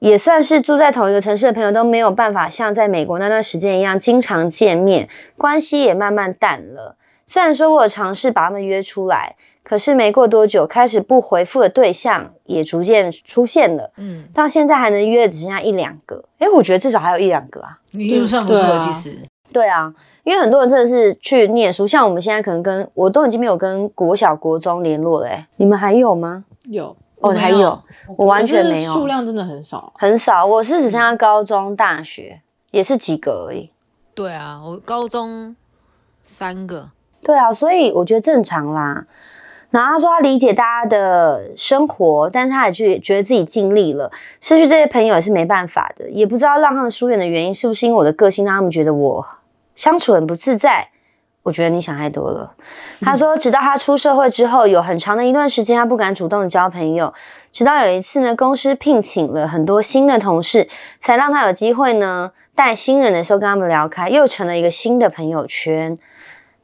也算是住在同一个城市的朋友都没有办法像在美国那段时间一样经常见面，关系也慢慢淡了。虽然说我有尝试把他们约出来，可是没过多久，开始不回复的对象也逐渐出现了，嗯，到现在还能约的只剩下一两个。诶，我觉得至少还有一两个啊。已经算不错其实。对啊，因为很多人真的是去念书，像我们现在可能跟我都已经没有跟国小、国中联络了、哎你们还有吗？有，哦，还有，我完全没有，数量真的很少。很少。我是只剩下高中、大学，也是及格而已。对啊，我高中三个，对啊，所以我觉得正常啦。然后他说他理解大家的生活，但是他也觉觉得自己尽力了，失去这些朋友也是没办法的，也不知道让他们疏远的原因是不是因为我的个性让他们觉得我相处很不自在。我觉得你想太多了。他说，直到他出社会之后，有很长的一段时间，他不敢主动地交朋友。直到有一次呢，公司聘请了很多新的同事，才让他有机会呢带新人的时候跟他们聊开，又成了一个新的朋友圈。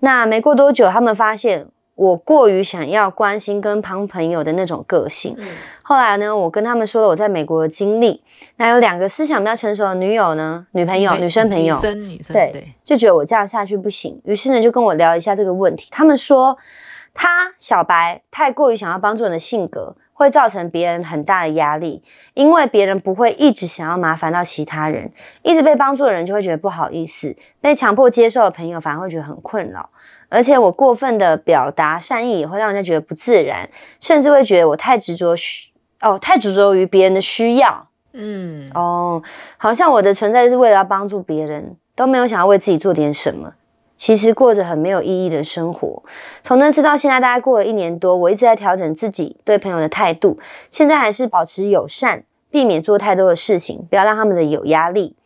那没过多久，他们发现我过于想要关心跟旁朋友的那种个性。后来呢，我跟他们说了我在美国的经历。那有两个思想比较成熟的女友呢，女朋友、女生朋友女，生女生对对，就觉得我这样下去不行，于是呢就跟我聊一下这个问题。他们说，他小白太过于想要帮助人的性格，会造成别人很大的压力，因为别人不会一直想要麻烦到其他人，一直被帮助的人就会觉得不好意思，被强迫接受的朋友反而会觉得很困扰。而且我过分的表达善意，也会让人家觉得不自然，甚至会觉得我太执着需哦，太执着于别人的需要。嗯，哦，好像我的存在是为了要帮助别人，都没有想要为自己做点什么。其实过着很没有意义的生活。从那次到现在，大概过了一年多，我一直在调整自己对朋友的态度。现在还是保持友善，避免做太多的事情，不要让他们的有压力，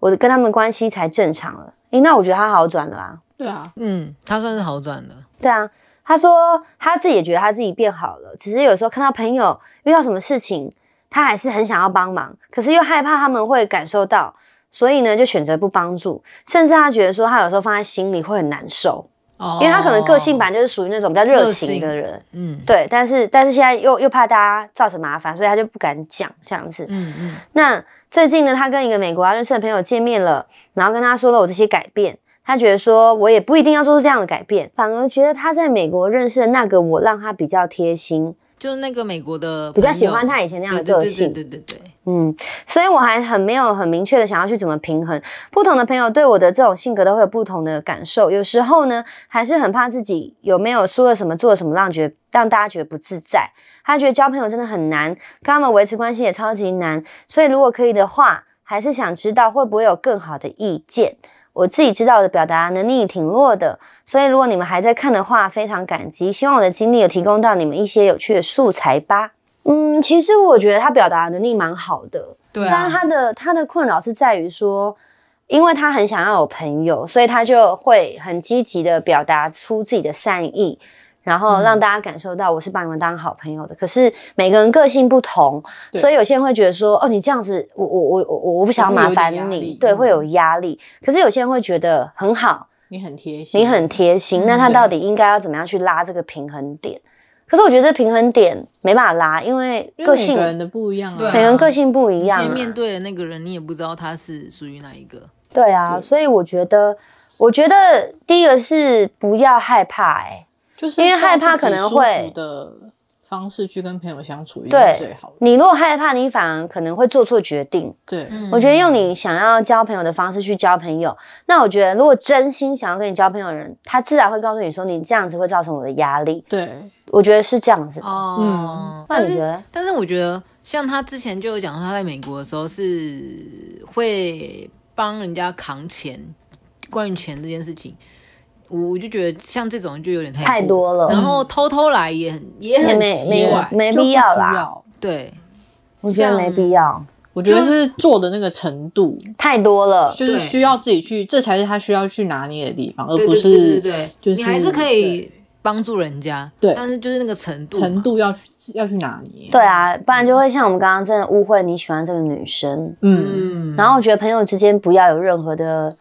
我的跟他们关系才正常了。诶，那我觉得他好转了啊。对啊，嗯，他算是好转了，对啊，他说他自己也觉得他自己变好了，只是有时候看到朋友遇到什么事情，他还是很想要帮忙，可是又害怕他们会感受到，所以呢就选择不帮助，甚至他觉得说他有时候放在心里会很难受，哦因为他可能个性本来就是属于那种比较热情的人，嗯对，但是但是现在又又怕大家造成麻烦，所以他就不敢讲这样子。嗯嗯，那最近呢，他跟一个美国啊认识的朋友见面了，然后跟他说了我这些改变。他觉得说，我也不一定要做出这样的改变，反而觉得他在美国认识的那个我，让他比较贴心，就是那个美国的比较喜欢他以前那样的个性。对对对对对，嗯，所以我还很没有很明确的想要去怎么平衡。不同的朋友对我的这种性格都会有不同的感受，有时候呢，还是很怕自己有没有说了什么、做了什么，让觉得让大家觉得不自在。他觉得交朋友真的很难，跟他们维持关系也超级难。所以如果可以的话，还是想知道会不会有更好的意见。我自己知道我的表达能力挺弱的，所以如果你们还在看的话，非常感激。希望我的经历有提供到你们一些有趣的素材吧。嗯，其实我觉得他表达能力蛮好的，对啊，但他的他的困扰是在于说，因为他很想要有朋友，所以他就会很积极的表达出自己的善意，然后让大家感受到我是把你们当好朋友的。可是每个人个性不同，所以有些人会觉得说，哦，你这样子，我我我我我不想要麻烦你会有压力，对，嗯会有压力。可是有些人会觉得很好，你很贴心，你很贴心，嗯。那他到底应该要怎么样去拉这个平衡点？可是我觉得这平衡点没办法拉，因为因个性为每个人的不一样啊，每个人个性不一今样、面对的那个人，你也不知道他是属于哪一个，对啊，对。所以我觉得，我觉得第一个是不要害怕、欸，就是因为害怕可能会的方式去跟朋友相处，一定对是最好的。你如果害怕，你反而可能会做错决定。对，嗯我觉得用你想要交朋友的方式去交朋友，那我觉得如果真心想要跟你交朋友的人，他自然会告诉你说，你这样子会造成我的压力。对，我觉得是这样子。哦，那但是你觉得？但是我觉得，像他之前就有讲，他在美国的时候是会帮人家扛钱，关于钱这件事情，我我就觉得像这种就有点太太多了。然后偷偷来也很也也很没没奇怪，没必要啦。要。对，我觉得没必要，我觉得是做的那个程度，太多了。就是需要自己去，这才是他需要去拿捏的地方，而不对对对是对对，就是你还是可以帮助人家，对。但是就是那个程度程度要去要去拿捏。对啊，不然就会像我们刚刚真的误会你喜欢这个女生，嗯，嗯，然后我觉得朋友之间不要有任何的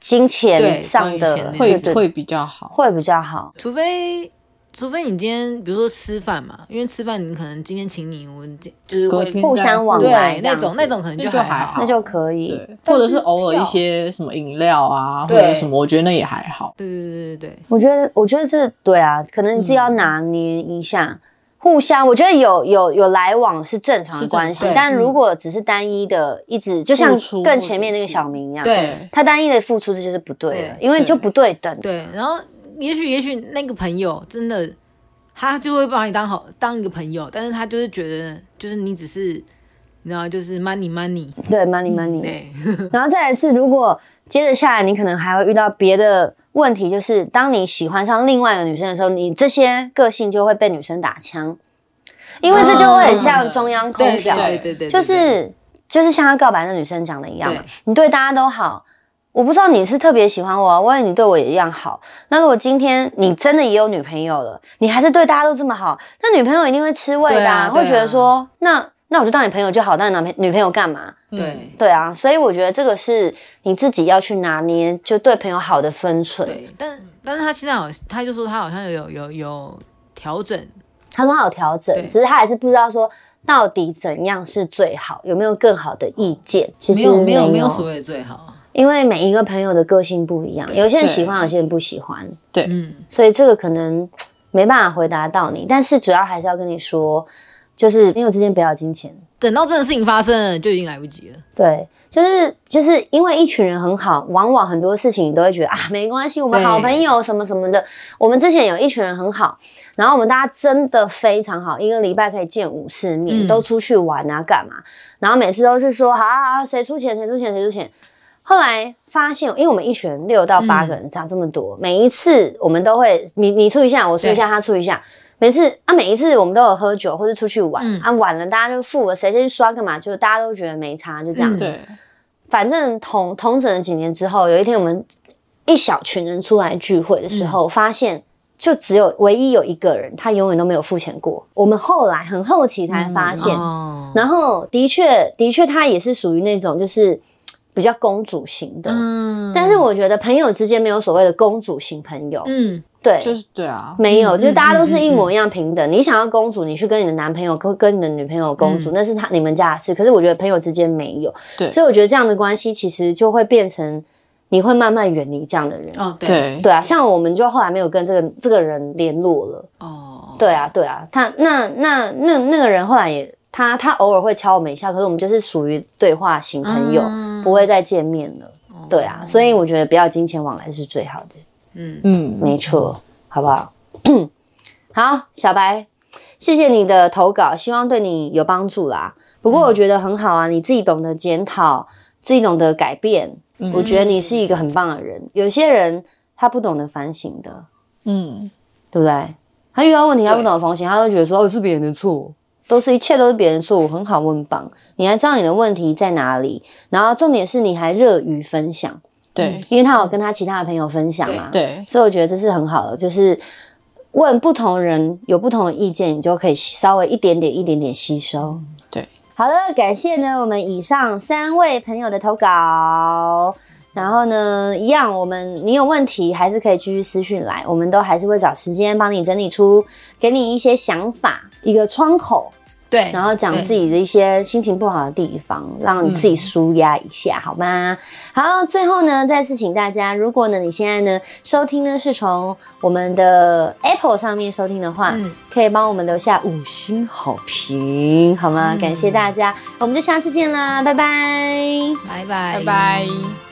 金钱上的会会比较好。会比较好。除非除非你今天比如说吃饭嘛，因为吃饭你可能今天请你，我今就是会互相往来那种那种可能那就还还好那就可以。或者是偶尔一些什么饮料啊，或者什么，我觉得那也还好。对对对对对，我觉得，我觉得这对啊，可能你自己要拿捏一下，互相，我觉得有有有来往是正常的关系，但如果只是单一的，一直就像更前面那个小明一样，对。他单一的付出这就是不对的，对。因为就不对等。对，然后也许也许那个朋友真的，他就会把你当好当一个朋友，但是他就是觉得就是你只是你知道就是 money money，对，money money。对。[LAUGHS] 然后再来是，如果接着下来，你可能还会遇到别的问题，就是当你喜欢上另外一个女生的时候，你这些个性就会被女生打枪，因为这就会很像中央空对调，对对对，就是就是像他告白的女生讲的一样嘛，你对大家都好。我不知道你是特别喜欢我、啊，万一你对我也一样好。那如果今天你真的也有女朋友了，你还是对大家都这么好，那女朋友一定会吃味的、对啊会觉得说，那那我就当你朋友就好，当你男朋女朋友干嘛？对。对啊，所以我觉得这个是你自己要去拿捏，就对朋友好的分寸。对，但但是他现在好，他就说他好像有有有调整，他说他有调整，只是他还是不知道说到底怎样是最好，有没有更好的意见？其实没有没有有。没有所谓的最好，因为每一个朋友的个性不一样，有些人喜欢，有些人不喜欢，对。嗯，所以这个可能没办法回答到你。但是主要还是要跟你说，就是朋友之间不要金钱。等到真的事情发生了就已经来不及了，对，就是就是因为一群人很好，往往很多事情你都会觉得啊，没关系，我们好朋友什么什么的。我们之前有一群人很好，然后我们大家真的非常好，一个礼拜可以见五次面，嗯都出去玩啊，干嘛？然后每次都是说好好啊，谁出钱谁出钱谁出钱。后来发现，因为我们一群人六到八个人，长这么多，每一次我们都会你你出一下，我出一下，对他出一下。每次啊，每一次我们都有喝酒或者出去玩、嗯。啊，晚了大家就付了，谁先去刷干嘛，就大家都觉得没差，就这样。嗯。对，反正同同整了几年之后，有一天我们一小群人出来聚会的时候，嗯。发现就只有唯一有一个人，他永远都没有付钱过。我们后来很后期才发现，哦，然后的确的确他也是属于那种就是比较公主型的。嗯。但是我觉得朋友之间没有所谓的公主型朋友，嗯对，就是对啊，没有，嗯就大家都是嗯一模一样平等。你想要公主，你去跟你的男朋友、跟跟你的女朋友公主，那是他你们家的事。可是我觉得朋友之间没有，对所以我觉得这样的关系其实就会变成你会慢慢远离这样的人。哦对对对啊，像我们就后来没有跟这个这个人联络了。哦对啊，对啊，他那那那那个人后来也他他偶尔会敲我们一下，可是我们就是属于对话型朋友，嗯不会再见面了。对啊，所以我觉得不要金钱往来是最好的。嗯嗯，没错，好不好？[CLEARS THROAT] 好，小白，谢谢你的投稿，希望对你有帮助啦。不过我觉得很好啊，你自己懂得检讨，自己懂得改变，嗯我觉得你是一个很棒的人。有些人他不懂得反省的，嗯，对不对？他遇到问题他不懂得反省，他就觉得说哦是别人的错，都是一切都是别人的错我，很好，我很棒。你还知道你的问题在哪里，然后重点是你还乐于分享，对。因为他有跟他其他的朋友分享嘛，对，所以我觉得这是很好的，就是问不同人有不同的意见，你就可以稍微一点点、一点点吸收。对，好的，感谢呢我们以上三位朋友的投稿。然后呢，一样，我们你有问题还是可以继续私讯来，我们都还是会找时间帮你整理出，给你一些想法，一个窗口，对，然后讲自己的一些心情不好的地方，让你自己舒压一下，好吗？好，最后呢，再次请大家，如果呢你现在呢收听呢是从我们的 Apple 上面收听的话，嗯可以帮我们留下五星好评，好吗？感谢大家，我们就下次见啦，拜拜。拜拜拜拜。